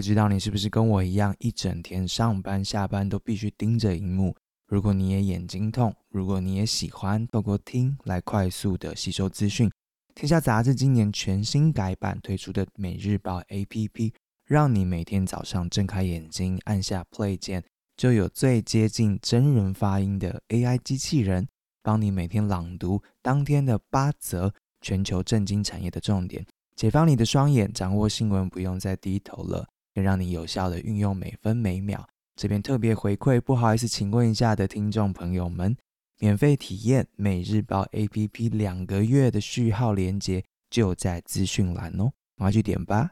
不知道你是不是跟我一样，一整天上班下班都必须盯着荧幕？如果你也眼睛痛，如果你也喜欢透过听来快速的吸收资讯，天下杂志今年全新改版推出的每日报 APP，让你每天早上睁开眼睛，按下 Play 键，就有最接近真人发音的 AI 机器人，帮你每天朗读当天的八则全球震惊产业的重点，解放你的双眼，掌握新闻不用再低头了，更让你有效的运用每分每秒。这边特别回馈，不好意思，请问一下的听众朋友们，免费体验每日报 APP 两个月的序号链接就在资讯栏哦，赶快去点吧。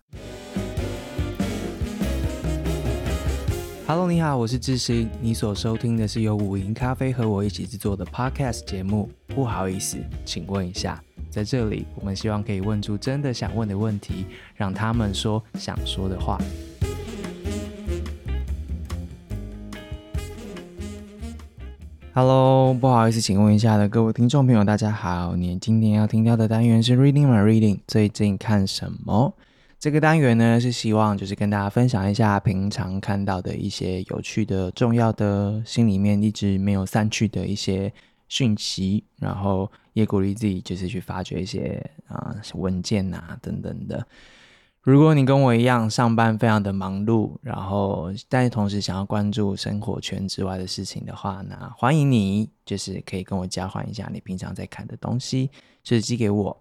Hello，你好，我是智行，你所收听的是由五营咖啡和我一起制作的 Podcast 节目。不好意思，请问一下，在这里我们希望可以问出真的想问的问题，让他们说想说的话。Hello，不好意思，请问一下的各位听众朋友，大家好。你今天要听到的单元是 Reading My Reading，最近看什么？这个单元呢，是希望就是跟大家分享一下平常看到的一些有趣的、重要的、心里面一直没有散去的一些讯息，然后也鼓励自己就是去发掘一些啊文件啊等等的。如果你跟我一样上班非常的忙碌，然后但是同时想要关注生活圈之外的事情的话，那欢迎你，就是可以跟我交换一下你平常在看的东西，就是寄给我。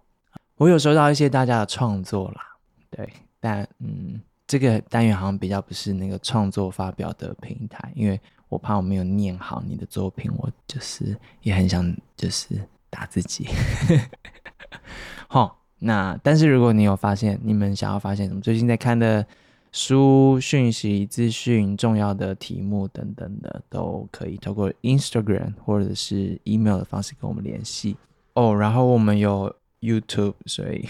我有收到一些大家的创作啦，对，但嗯，这个单元好像比较不是那个创作发表的平台，因为我怕我没有念好你的作品，我就是也很想就是打自己，齁。那但是如果你有发现，你们想要发现什么最近在看的书、讯息、资讯、重要的题目等等的，都可以透过 Instagram 或者是 email 的方式跟我们联系哦。然后我们有 YouTube，所以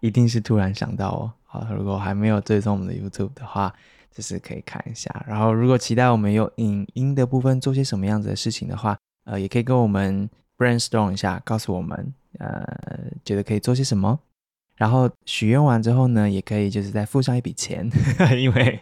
一定是突然想到哦。好，如果还没有追踪我们的 YouTube 的话，就是可以看一下。然后如果期待我们有影音的部分做些什么样子的事情的话，呃，也可以跟我们 brainstorm 一下，告诉我们。呃，觉得可以做些什么，然后许愿完之后呢，也可以就是再付上一笔钱，因为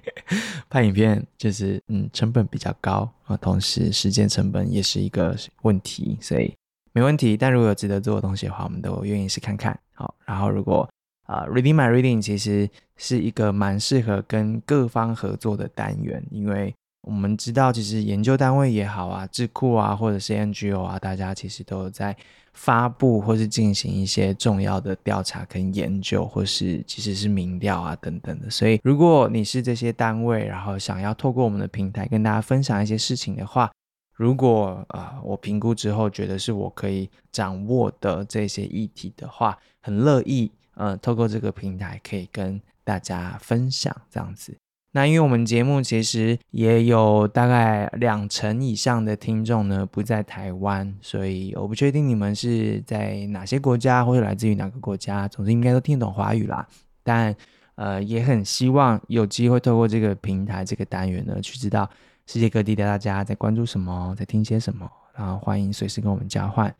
拍影片就是嗯成本比较高啊，同时时间成本也是一个问题，所以没问题。但如果有值得做的东西的话，我们都愿意试看看。好，然后如果啊，，Reading My Reading 其实是一个蛮适合跟各方合作的单元，因为我们知道其实研究单位也好啊，智库啊，或者是 NGO 啊，大家其实都有在。发布或是进行一些重要的调查跟研究，或是其实是民调啊等等的。所以，如果你是这些单位，然后想要透过我们的平台跟大家分享一些事情的话，如果啊、呃、我评估之后觉得是我可以掌握的这些议题的话，很乐意呃透过这个平台可以跟大家分享这样子。那因为我们节目其实也有大概两成以上的听众呢不在台湾，所以我不确定你们是在哪些国家或者来自于哪个国家，总之应该都听得懂华语啦。但呃也很希望有机会透过这个平台这个单元呢，去知道世界各地的大家在关注什么，在听些什么，然后欢迎随时跟我们交换。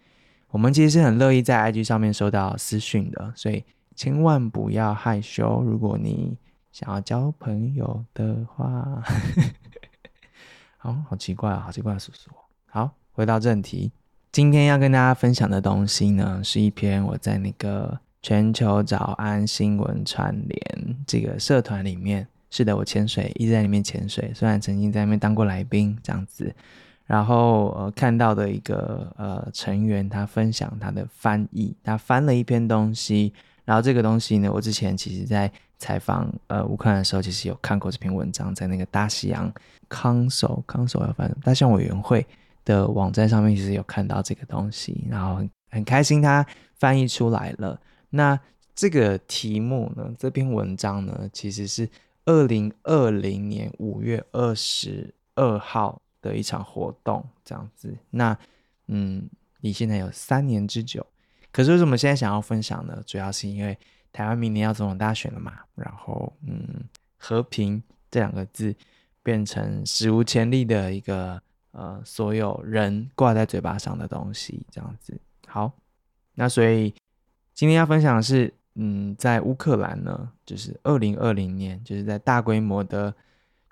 我们其实是很乐意在 IG 上面收到私讯的，所以千万不要害羞。如果你想要交朋友的话，好好奇怪啊，好奇怪的叔叔。好，回到正题，今天要跟大家分享的东西呢，是一篇我在那个全球早安新闻串联这个社团里面，是的，我潜水一直在里面潜水，虽然曾经在那边当过来宾这样子，然后呃看到的一个呃成员他分享他的翻译，他翻了一篇东西，然后这个东西呢，我之前其实在。采访呃乌克兰的时候，其实有看过这篇文章，在那个大西洋 Council Council 要翻大西洋委员会的网站上面，其实有看到这个东西，然后很很开心它翻译出来了。那这个题目呢，这篇文章呢，其实是二零二零年五月二十二号的一场活动，这样子。那嗯，离现在有三年之久。可是为什么现在想要分享呢？主要是因为。台湾明年要总统大选了嘛，然后嗯，和平这两个字变成史无前例的一个呃，所有人挂在嘴巴上的东西，这样子。好，那所以今天要分享的是嗯，在乌克兰呢，就是二零二零年，就是在大规模的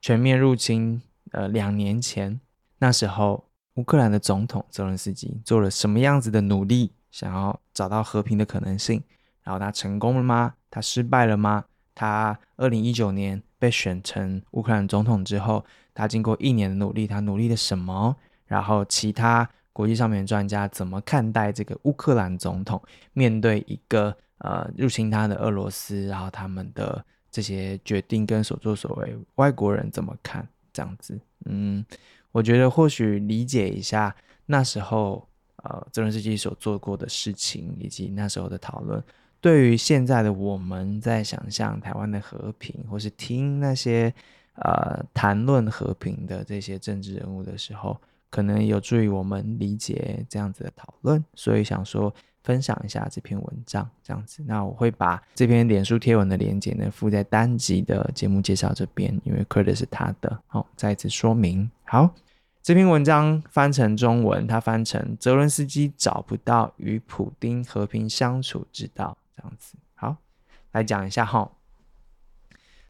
全面入侵，呃，两年前，那时候乌克兰的总统泽伦斯基做了什么样子的努力，想要找到和平的可能性？然后他成功了吗？他失败了吗？他二零一九年被选成乌克兰总统之后，他经过一年的努力，他努力了什么？然后其他国际上面的专家怎么看待这个乌克兰总统面对一个呃入侵他的俄罗斯，然后他们的这些决定跟所作所为，外国人怎么看？这样子，嗯，我觉得或许理解一下那时候呃泽伦斯基所做过的事情，以及那时候的讨论。对于现在的我们在想象台湾的和平，或是听那些呃谈论和平的这些政治人物的时候，可能有助于我们理解这样子的讨论。所以想说分享一下这篇文章，这样子。那我会把这篇脸书贴文的链接呢附在单集的节目介绍这边，因为 credit 是他的。好，再一次说明。好，这篇文章翻成中文，它翻成泽伦斯基找不到与普丁和平相处之道。这样子，好，来讲一下哈。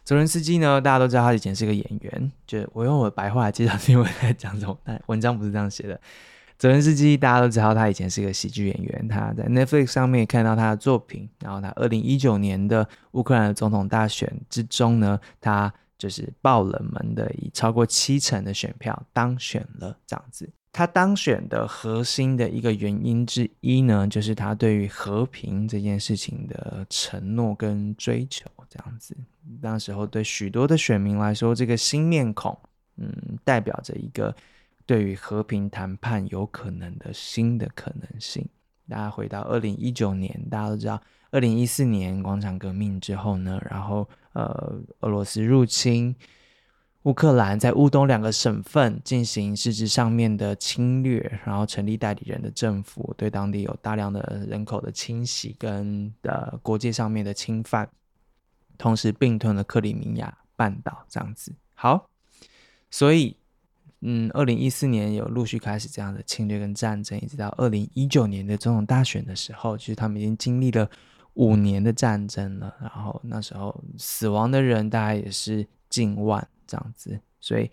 泽伦斯基呢，大家都知道他以前是个演员，就我用我的白话来介绍是因为在讲什么，但文章不是这样写的。泽伦斯基大家都知道他以前是个喜剧演员，他在 Netflix 上面看到他的作品，然后他二零一九年的乌克兰的总统大选之中呢，他就是爆冷门的，以超过七成的选票当选了，这样子。他当选的核心的一个原因之一呢，就是他对于和平这件事情的承诺跟追求，这样子。那时候对许多的选民来说，这个新面孔，嗯，代表着一个对于和平谈判有可能的新的可能性。大家回到二零一九年，大家都知道，二零一四年广场革命之后呢，然后呃，俄罗斯入侵。乌克兰在乌东两个省份进行实质上面的侵略，然后成立代理人的政府，对当地有大量的人口的清洗跟呃国界上面的侵犯，同时并吞了克里米亚半岛这样子。好，所以嗯，二零一四年有陆续开始这样的侵略跟战争，一直到二零一九年的总统大选的时候，其实他们已经经历了五年的战争了，然后那时候死亡的人大概也是近万。这样子，所以，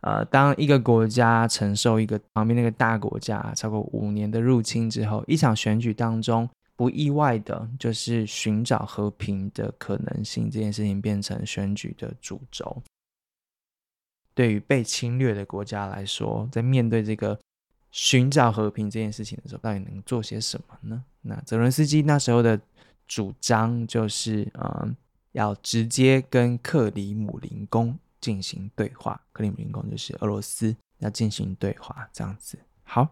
呃，当一个国家承受一个旁边那个大国家超过五年的入侵之后，一场选举当中，不意外的就是寻找和平的可能性这件事情变成选举的主轴。对于被侵略的国家来说，在面对这个寻找和平这件事情的时候，到底能做些什么呢？那泽伦斯基那时候的主张就是，嗯，要直接跟克里姆林宫。进行对话，克里姆林宫就是俄罗斯要进行对话，这样子。好，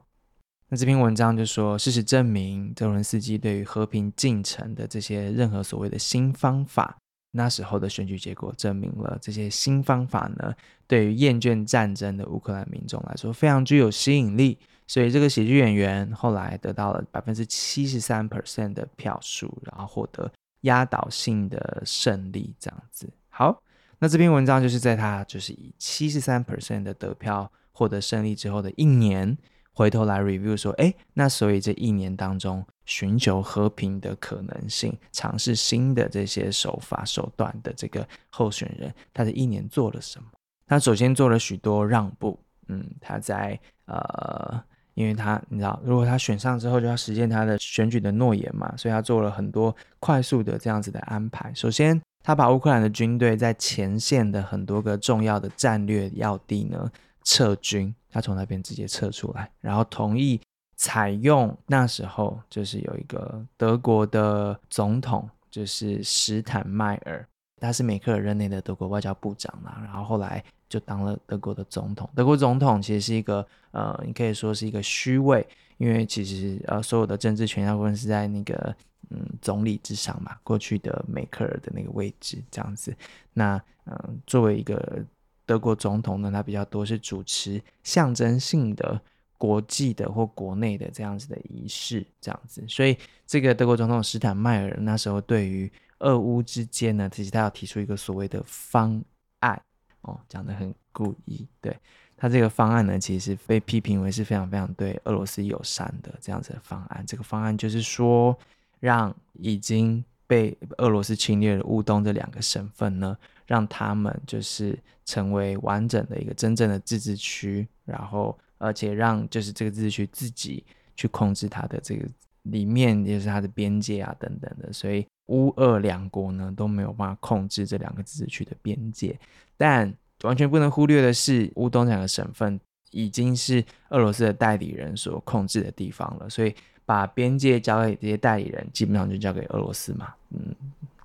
那这篇文章就说，事实证明，泽伦斯基对于和平进程的这些任何所谓的新方法，那时候的选举结果证明了这些新方法呢，对于厌倦战争的乌克兰民众来说非常具有吸引力。所以这个喜剧演员后来得到了百分之七十三 percent 的票数，然后获得压倒性的胜利，这样子。好。那这篇文章就是在他就是以七十三 percent 的得票获得胜利之后的一年，回头来 review 说，哎，那所以这一年当中寻求和平的可能性，尝试新的这些手法手段的这个候选人，他这一年做了什么？他首先做了许多让步，嗯，他在呃，因为他你知道，如果他选上之后就要实现他的选举的诺言嘛，所以他做了很多快速的这样子的安排。首先。他把乌克兰的军队在前线的很多个重要的战略要地呢撤军，他从那边直接撤出来，然后同意采用那时候就是有一个德国的总统，就是史坦迈尔，他是梅克尔任内的德国外交部长嘛，然后后来就当了德国的总统。德国总统其实是一个呃，你可以说是一个虚位，因为其实呃所有的政治权大部分是在那个。嗯，总理之上嘛，过去的梅克尔的那个位置这样子。那嗯，作为一个德国总统呢，他比较多是主持象征性的国际的或国内的这样子的仪式这样子。所以这个德国总统施坦迈尔那时候对于俄乌之间呢，其实他要提出一个所谓的方案哦，讲得很故意。对，他这个方案呢，其实被批评为是非常非常对俄罗斯友善的这样子的方案。这个方案就是说。让已经被俄罗斯侵略的乌东这两个省份呢，让他们就是成为完整的一个真正的自治区，然后而且让就是这个自治区自己去控制它的这个里面，也是它的边界啊等等的，所以乌俄两国呢都没有办法控制这两个自治区的边界。但完全不能忽略的是，乌东两个省份已经是俄罗斯的代理人所控制的地方了，所以。把边界交给这些代理人，基本上就交给俄罗斯嘛。嗯，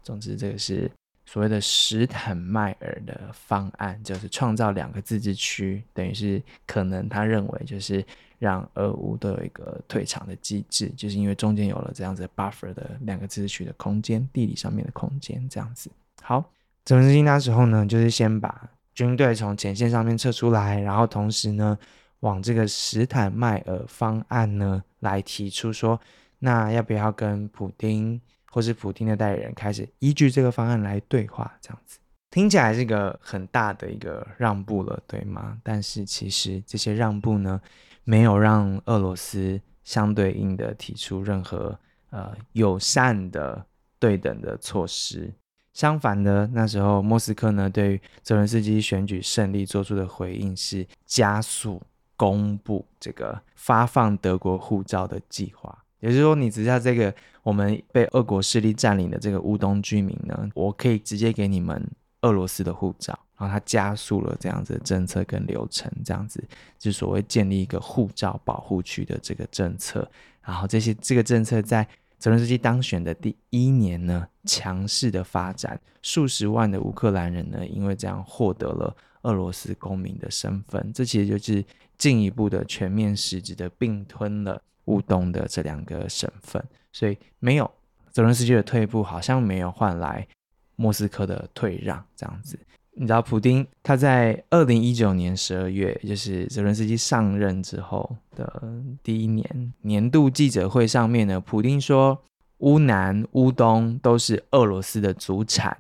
总之这个是所谓的史坦迈尔的方案，就是创造两个自治区，等于是可能他认为就是让俄乌都有一个退场的机制，就是因为中间有了这样子 buffer 的两个自治区的空间，地理上面的空间这样子。好，泽连斯基那时候呢，就是先把军队从前线上面撤出来，然后同时呢。往这个史坦迈尔方案呢来提出说，那要不要跟普丁或是普丁的代理人开始依据这个方案来对话？这样子听起来是一个很大的一个让步了，对吗？但是其实这些让步呢，没有让俄罗斯相对应的提出任何呃友善的对等的措施。相反的，那时候莫斯科呢对泽伦斯基选举胜利做出的回应是加速。公布这个发放德国护照的计划，也就是说，你只要这个我们被俄国势力占领的这个乌东居民呢，我可以直接给你们俄罗斯的护照，然后他加速了这样子的政策跟流程，这样子就所谓建立一个护照保护区的这个政策，然后这些这个政策在泽伦斯基当选的第一年呢，强势的发展，数十万的乌克兰人呢，因为这样获得了俄罗斯公民的身份，这其实就是。进一步的全面实质的并吞了乌东的这两个省份，所以没有泽伦斯基的退步，好像没有换来莫斯科的退让。这样子，你知道，普丁他在二零一九年十二月，就是泽伦斯基上任之后的第一年年度记者会上面呢，普丁说，乌南、乌东都是俄罗斯的祖产。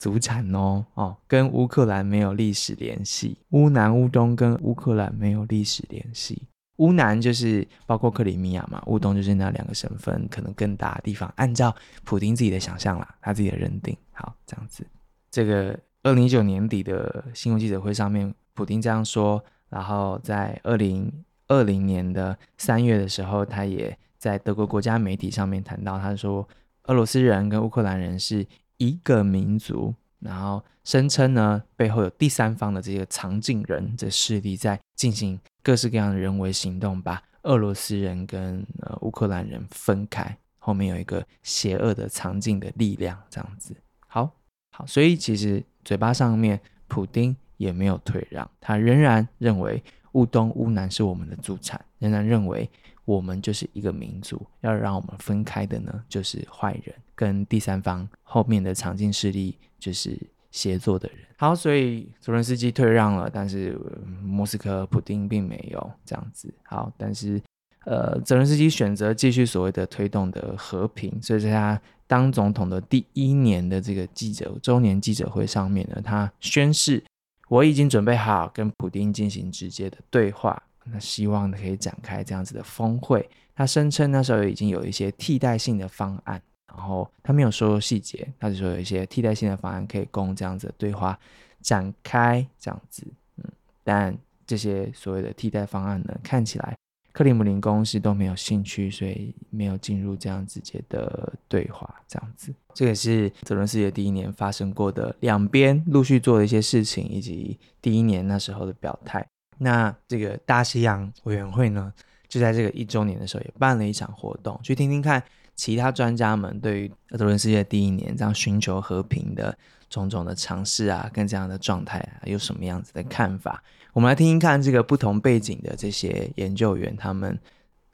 祖产哦哦，跟乌克兰没有历史联系。乌南乌东跟乌克兰没有历史联系。乌南就是包括克里米亚嘛，乌东就是那两个省份可能更大的地方。按照普丁自己的想象啦，他自己的认定，好这样子。这个二零一九年底的新闻记者会上面，普丁这样说。然后在二零二零年的三月的时候，他也在德国国家媒体上面谈到，他说俄罗斯人跟乌克兰人是。一个民族，然后声称呢，背后有第三方的这个藏镜人这势力在进行各式各样的人为行动，把俄罗斯人跟呃乌克兰人分开，后面有一个邪恶的藏镜的力量，这样子。好，好，所以其实嘴巴上面，普丁也没有退让，他仍然认为乌东乌南是我们的祖产，仍然认为。我们就是一个民族，要让我们分开的呢，就是坏人跟第三方后面的藏镜势力，就是协作的人。好，所以泽伦斯基退让了，但是莫斯科普丁并没有这样子。好，但是呃，泽伦斯基选择继续所谓的推动的和平，所以在他当总统的第一年的这个记者周年记者会上面呢，他宣誓我已经准备好跟普丁进行直接的对话。那希望可以展开这样子的峰会。他声称那时候已经有一些替代性的方案，然后他没有说细节，他只说有一些替代性的方案可以供这样子对话展开，这样子。嗯，但这些所谓的替代方案呢，看起来克里姆林宫是都没有兴趣，所以没有进入这样直接的对话，这样子。这个是泽伦斯基第一年发生过的两边陆续做的一些事情，以及第一年那时候的表态。那这个大西洋委员会呢，就在这个一周年的时候也办了一场活动，去听听看其他专家们对于泽伦斯基的第一年这样寻求和平的种种的尝试啊，跟这样的状态啊，有什么样子的看法？我们来听听看这个不同背景的这些研究员他们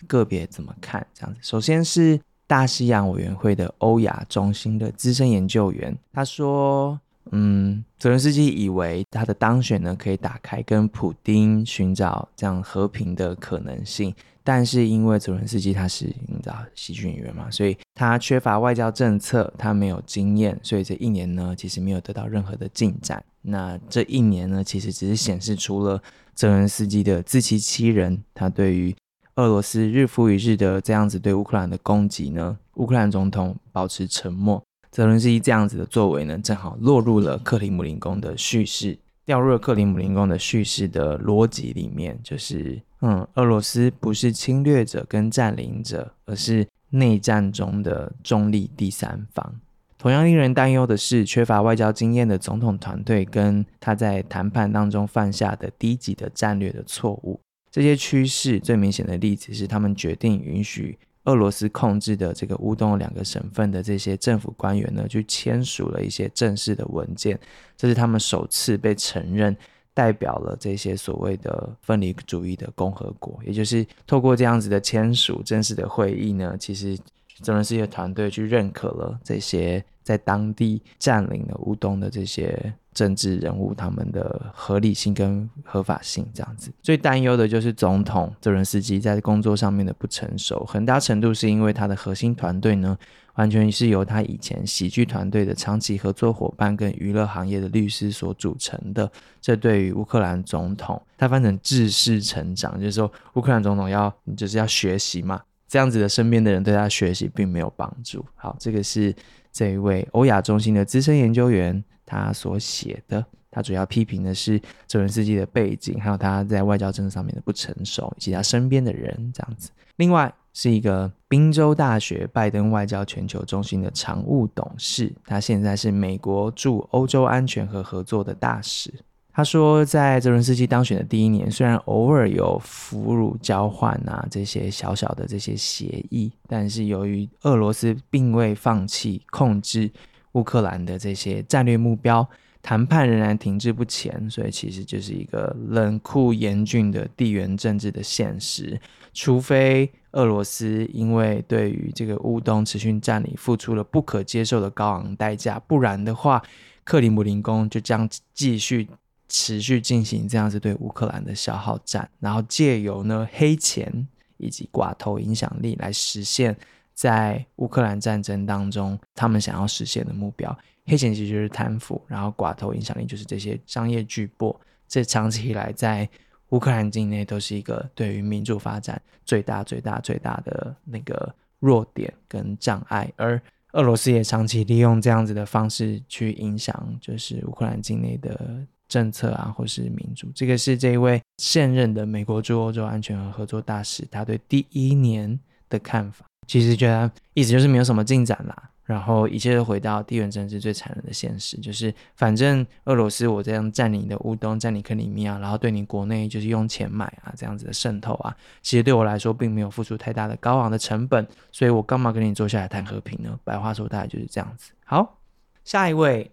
个别怎么看这样子。首先是大西洋委员会的欧亚中心的资深研究员，他说。嗯，泽伦斯基以为他的当选呢，可以打开跟普丁寻找这样和平的可能性，但是因为泽伦斯基他是你知道喜剧演员嘛，所以他缺乏外交政策，他没有经验，所以这一年呢，其实没有得到任何的进展。那这一年呢，其实只是显示出了泽伦斯基的自欺欺人，他对于俄罗斯日复一日的这样子对乌克兰的攻击呢，乌克兰总统保持沉默。泽伦斯基这样子的作为呢，正好落入了克里姆林宫的叙事，掉入了克里姆林宫的叙事的逻辑里面，就是嗯，俄罗斯不是侵略者跟占领者，而是内战中的中立第三方。同样令人担忧的是，缺乏外交经验的总统团队跟他在谈判当中犯下的低级的战略的错误。这些趋势最明显的例子是，他们决定允许。俄罗斯控制的这个乌东两个省份的这些政府官员呢，去签署了一些正式的文件，这是他们首次被承认代表了这些所谓的分离主义的共和国。也就是透过这样子的签署正式的会议呢，其实泽伦斯基的团队去认可了这些在当地占领了乌东的这些。政治人物他们的合理性跟合法性这样子，最担忧的就是总统泽伦斯基在工作上面的不成熟，很大程度是因为他的核心团队呢，完全是由他以前喜剧团队的长期合作伙伴跟娱乐行业的律师所组成的。这对于乌克兰总统，他翻成制式成长，就是说乌克兰总统要就是要学习嘛，这样子的身边的人对他学习并没有帮助。好，这个是这一位欧亚中心的资深研究员。他所写的，他主要批评的是泽伦斯基的背景，还有他在外交政策上面的不成熟，以及他身边的人这样子。另外是一个宾州大学拜登外交全球中心的常务董事，他现在是美国驻欧洲安全和合作的大使。他说，在泽伦斯基当选的第一年，虽然偶尔有俘虏交换啊这些小小的这些协议，但是由于俄罗斯并未放弃控制。乌克兰的这些战略目标谈判仍然停滞不前，所以其实就是一个冷酷严峻的地缘政治的现实。除非俄罗斯因为对于这个乌东持续占领付出了不可接受的高昂代价，不然的话，克里姆林宫就将继续持续进行这样子对乌克兰的消耗战，然后借由呢黑钱以及寡头影响力来实现。在乌克兰战争当中，他们想要实现的目标，黑钱其实就是贪腐，然后寡头影响力就是这些商业巨擘。这长期以来在乌克兰境内都是一个对于民主发展最大、最大、最大的那个弱点跟障碍。而俄罗斯也长期利用这样子的方式去影响，就是乌克兰境内的政策啊，或是民主。这个是这一位现任的美国驻欧洲安全和合作大使他对第一年的看法。其实觉得意思就是没有什么进展啦，然后一切都回到地缘政治最残忍的现实，就是反正俄罗斯我这样占领的乌东，占领克里米亚，然后对你国内就是用钱买啊这样子的渗透啊，其实对我来说并没有付出太大的高昂的成本，所以我干嘛跟你坐下来谈和平呢？白话说大概就是这样子。好，下一位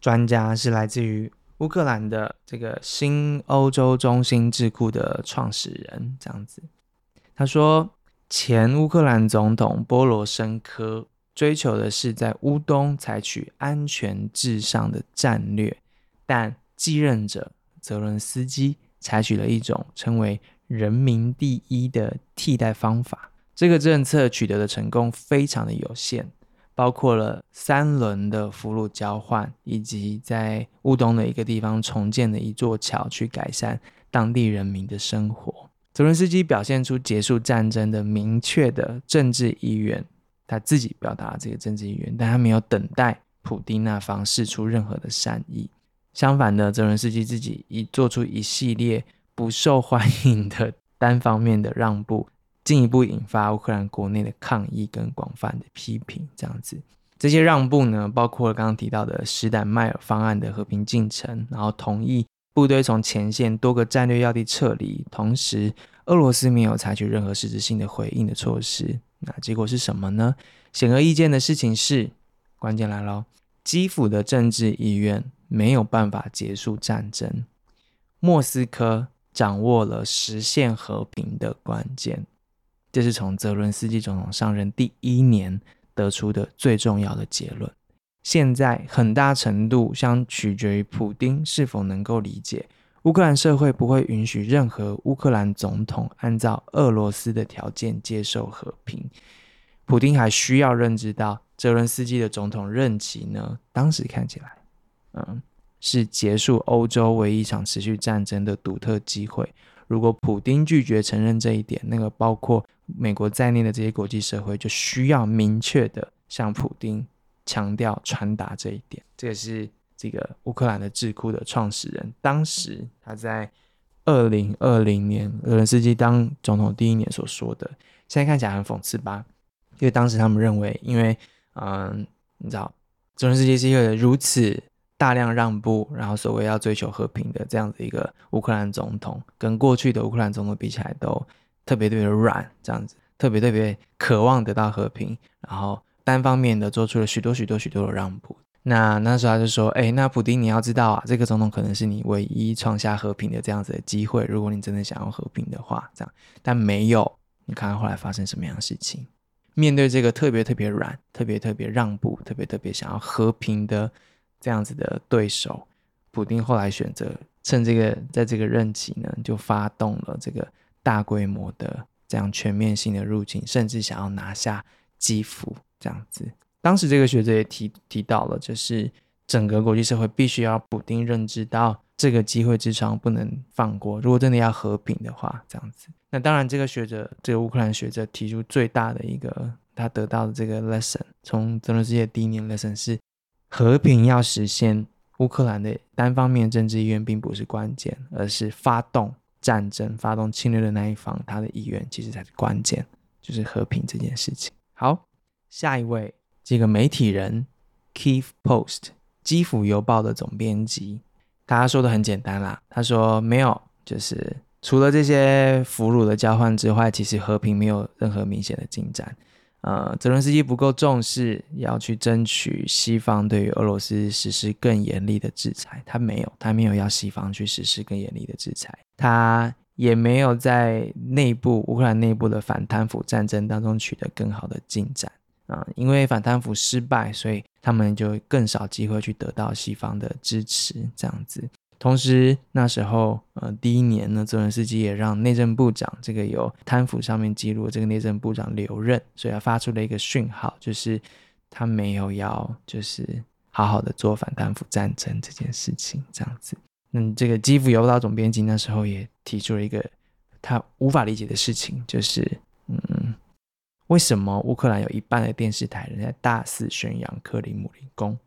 专家是来自于乌克兰的这个新欧洲中心智库的创始人，这样子，他说。前乌克兰总统波罗申科追求的是在乌东采取安全至上的战略，但继任者泽伦斯基采取了一种称为“人民第一”的替代方法。这个政策取得的成功非常的有限，包括了三轮的俘虏交换，以及在乌东的一个地方重建的一座桥，去改善当地人民的生活。泽伦斯基表现出结束战争的明确的政治意愿，他自己表达这个政治意愿，但他没有等待普丁那方释出任何的善意。相反的，泽伦斯基自己已做出一系列不受欢迎的单方面的让步，进一步引发乌克兰国内的抗议跟广泛的批评。这样子，这些让步呢，包括了刚刚提到的史坦迈尔方案的和平进程，然后同意。部队从前线多个战略要地撤离，同时俄罗斯没有采取任何实质性的回应的措施。那结果是什么呢？显而易见的事情是，关键来了，基辅的政治意愿没有办法结束战争，莫斯科掌握了实现和平的关键。这是从泽伦斯基总统上任第一年得出的最重要的结论。现在很大程度将取决于普丁是否能够理解，乌克兰社会不会允许任何乌克兰总统按照俄罗斯的条件接受和平。普丁还需要认知到，泽伦斯基的总统任期呢，当时看起来，嗯，是结束欧洲唯一一场持续战争的独特机会。如果普丁拒绝承认这一点，那个包括美国在内的这些国际社会就需要明确的向普丁。强调传达这一点。这个是这个乌克兰的智库的创始人，当时他在二零二零年泽伦斯基当总统第一年所说的。现在看起来很讽刺吧？因为当时他们认为，因为嗯，你知道，泽伦斯基是一个如此大量让步，然后所谓要追求和平的这样子一个乌克兰总统，跟过去的乌克兰总统比起来，都特别特别软，这样子，特别特别渴望得到和平，然后单方面的做出了许多许多许多的让步。那那时候他就说：“哎，那普丁，你要知道啊，这个总统可能是你唯一创下和平的这样子的机会，如果你真的想要和平的话，这样，但没有。你看看后来发生什么样的事情？面对这个特别特别软、特别特别让步、特别特别想要和平的这样子的对手，普丁后来选择趁这个在这个任期呢，就发动了这个大规模的这样全面性的入侵，甚至想要拿下基辅这样子。当时这个学者也提提到了，就是整个国际社会必须要普丁认知到这个机会之窗不能放过。如果真的要和平的话，这样子。那当然，这个学者，这个乌克兰学者提出最大的一个他得到的这个 lesson，从泽伦斯基的第一年 lesson 是和平要实现，乌克兰的单方面政治意愿并不是关键，而是发动战争、发动侵略的那一方他的意愿其实才是关键，就是和平这件事情。好，下一位。这个媒体人 Kiev Post 基辅邮报的总编辑，他说的很简单啦。他说没有，就是除了这些俘虏的交换之外，其实和平没有任何明显的进展。呃，泽伦斯基不够重视，要去争取西方对于俄罗斯实施更严厉的制裁。他没有，他没有要西方去实施更严厉的制裁。他也没有在内部乌克兰内部的反贪腐战争当中取得更好的进展。啊，因为反贪腐失败，所以他们就更少机会去得到西方的支持，这样子。同时，那时候，呃，第一年呢，泽连斯基也让内政部长这个有贪腐上面记录这个内政部长留任，所以他发出了一个讯号，就是他没有要就是好好的做反贪腐战争这件事情，这样子。嗯，这个基辅邮报总编辑那时候也提出了一个他无法理解的事情，就是，嗯。为什么乌克兰有一半的电视台人在大肆宣扬克里姆林宫？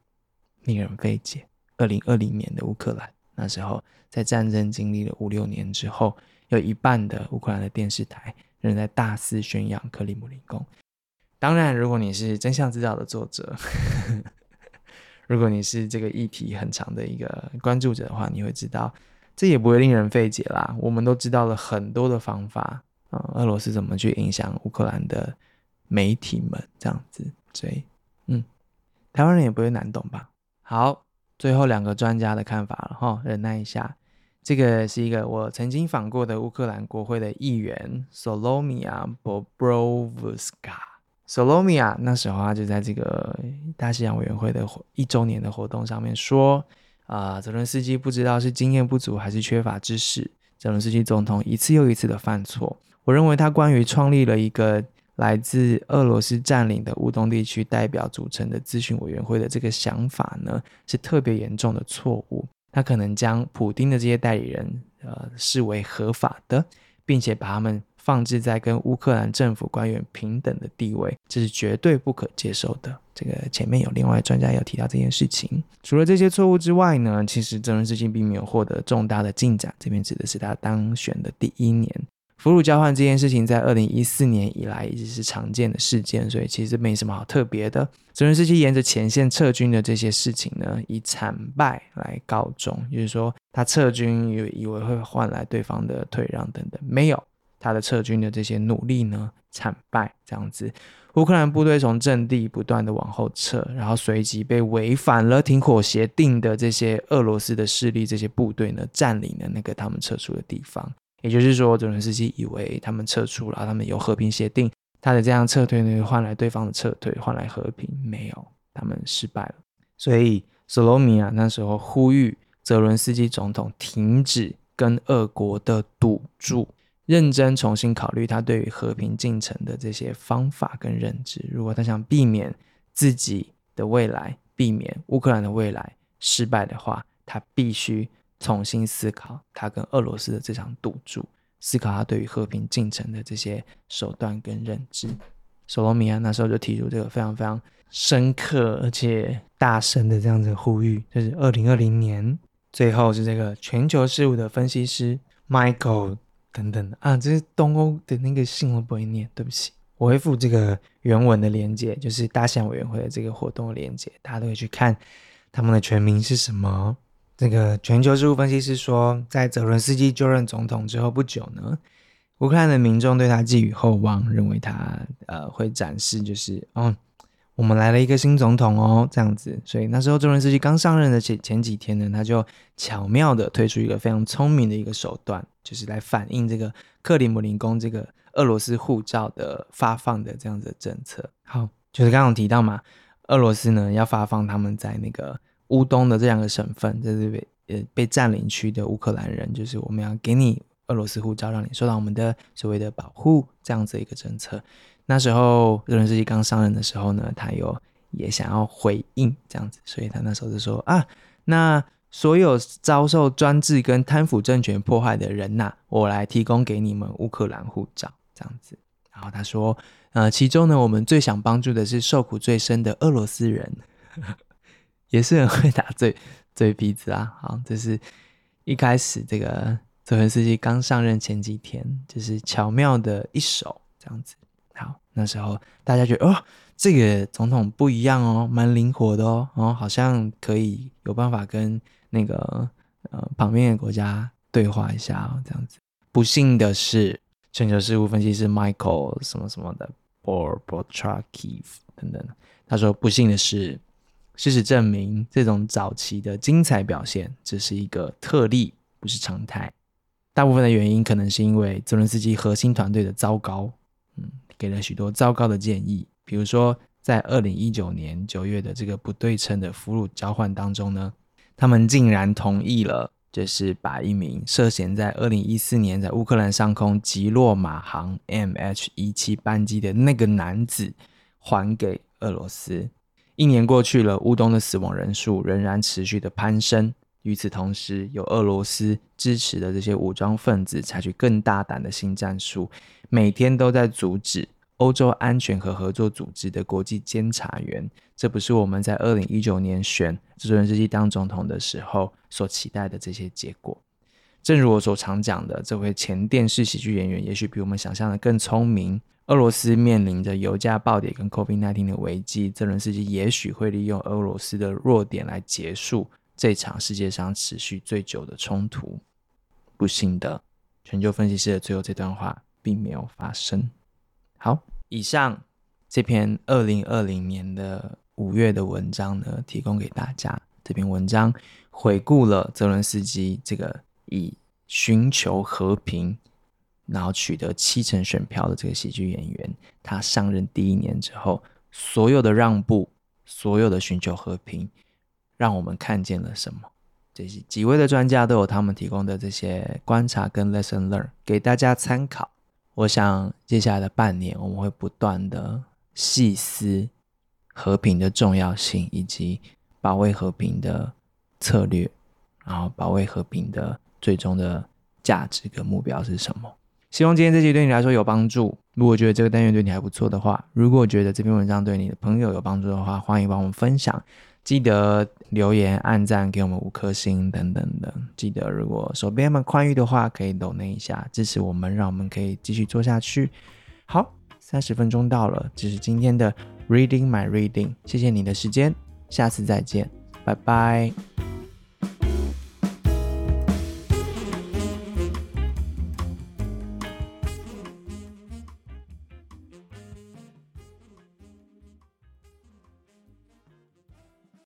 令人费解。二零二零年的乌克兰，那时候在战争经历了五六年之后，有一半的乌克兰的电视台仍在大肆宣扬克里姆林宫。当然，如果你是真相知道的作者，如果你是这个议题很长的一个关注者的话，你会知道，这也不会令人费解啦。我们都知道了很多的方法啊，俄罗斯怎么去影响乌克兰的。媒体们这样子，所以，嗯，台湾人也不会难懂吧？好，最后两个专家的看法了哈，忍耐一下。这个是一个我曾经访过的乌克兰国会的议员 Solomia Bobrovska。Solomia 那时候啊就在这个大西洋委员会的一周年的活动上面说，啊、泽伦斯基不知道是经验不足还是缺乏知识，泽伦斯基总统一次又一次的犯错。我认为他关于创立了一个。来自俄罗斯占领的乌东地区代表组成的咨询委员会的这个想法呢，是特别严重的错误。他可能将普丁的这些代理人，呃，视为合法的，并且把他们放置在跟乌克兰政府官员平等的地位，这是绝对不可接受的。这个前面有另外专家有提到这件事情。除了这些错误之外呢，其实泽伦斯基并没有获得重大的进展。这边指的是他当选的第一年。俘虏交换这件事情在二零一四年以来一直是常见的事件，所以其实没什么好特别的。泽伦斯基沿着前线撤军的这些事情呢，以惨败来告终，就是说他撤军以以为会换来对方的退让等等，没有，他的撤军的这些努力呢，惨败这样子。乌克兰部队从阵地不断的往后撤，然后随即被违反了停火协定的这些俄罗斯的势力，这些部队呢，占领了那个他们撤出的地方。也就是说，泽伦斯基以为他们撤出了，他们有和平协定，他的这样撤退呢，换来对方的撤退，换来和平，没有，他们失败了。所以，索罗米亚那时候呼吁泽伦斯基总统停止跟俄国的赌注，认真重新考虑他对于和平进程的这些方法跟认知。如果他想避免自己的未来，避免乌克兰的未来失败的话，他必须。重新思考他跟俄罗斯的这场赌注，思考他对于和平进程的这些手段跟认知。索罗米亚那时候就提出这个非常非常深刻而且大声的这样子呼吁，就是二零二零年最后是这个全球事务的分析师 Michael 等等的啊，这是东欧的那个姓我不会念，对不起，我会附这个原文的连接，就是大象委员会的这个活动的连接，大家都会去看他们的全名是什么。这个全球事务分析师说，在泽伦斯基就任总统之后不久呢，乌克兰的民众对他寄予厚望，认为他呃会展示就是哦。我们来了一个新总统哦，这样子，所以那时候泽伦斯基刚上任的前前几天呢，他就巧妙的推出一个非常聪明的一个手段，就是来反映这个克里姆林宫这个俄罗斯护照的发放的这样子的政策。好，就是刚刚提到嘛，俄罗斯呢要发放他们在那个乌东的这两个省份，这是被呃被占领区的乌克兰人，就是我们要给你俄罗斯护照，让你受到我们的所谓的保护，这样子一个政策。那时候泽连斯基刚上任的时候呢，他有也想要回应这样子，所以他那时候就说啊，那所有遭受专制跟贪腐政权迫害的人呐、我来提供给你们乌克兰护照这样子。然后他说，呃，其中呢，我们最想帮助的是受苦最深的俄罗斯人，也是很会打嘴嘴皮子啊。好，这是一开始这个泽伦斯基刚上任前几天，就是巧妙的一手这样子。好，那时候大家觉得哦，这个总统不一样哦，蛮灵活的哦，然哦，好像可以有办法跟那个呃旁边的国家对话一下哦，这样子。不幸的是，全球事务分析师 Michael 什么什么的 Borbotrakiev 等等，他说不幸的是，事实证明这种早期的精彩表现只是一个特例，不是常态。大部分的原因可能是因为泽伦斯基核心团队的糟糕，嗯。给了许多糟糕的建议，比如说在二零一九年九月的这个不对称的俘虏交换当中呢，他们竟然同意了，就是把一名涉嫌在二零一四年在乌克兰上空击落马航 MH 一七班机的那个男子还给俄罗斯。一年过去了，乌东的死亡人数仍然持续的攀升。与此同时，有俄罗斯支持的这些武装分子采取更大胆的新战术，每天都在阻止欧洲安全和合作组织的国际监察员。这不是我们在二零一九年选泽伦斯基当总统的时候所期待的这些结果。正如我所常讲的，这位前电视喜剧演员也许比我们想象的更聪明。俄罗斯面临着油价暴跌跟 COVID-19 的危机，泽伦斯基也许会利用俄罗斯的弱点来结束。这场世界上持续最久的冲突，不幸的，全球分析师的最后这段话并没有发生。好，以上这篇二零二零年的五月的文章呢，提供给大家。这篇文章回顾了泽伦斯基这个以寻求和平，然后取得七成选票的这个喜剧演员，他上任第一年之后，所有的让步，所有的寻求和平。让我们看见了什么？这些几位的专家都有他们提供的这些观察跟 lesson learn 给大家参考。我想接下来的半年，我们会不断的细思和平的重要性，以及保卫和平的策略，然后保卫和平的最终的价值跟目标是什么？希望今天这期对你来说有帮助。如果觉得这个单元对你还不错的话，如果觉得这篇文章对你的朋友有帮助的话，欢迎帮我们分享。记得留言、按赞，给我们五颗星等等的。记得，如果手边们宽裕的话，可以抖那一下支持我们，让我们可以继续做下去。好，三十分钟到了，这是今天的 Reading My Reading，谢谢你的时间，下次再见，拜拜。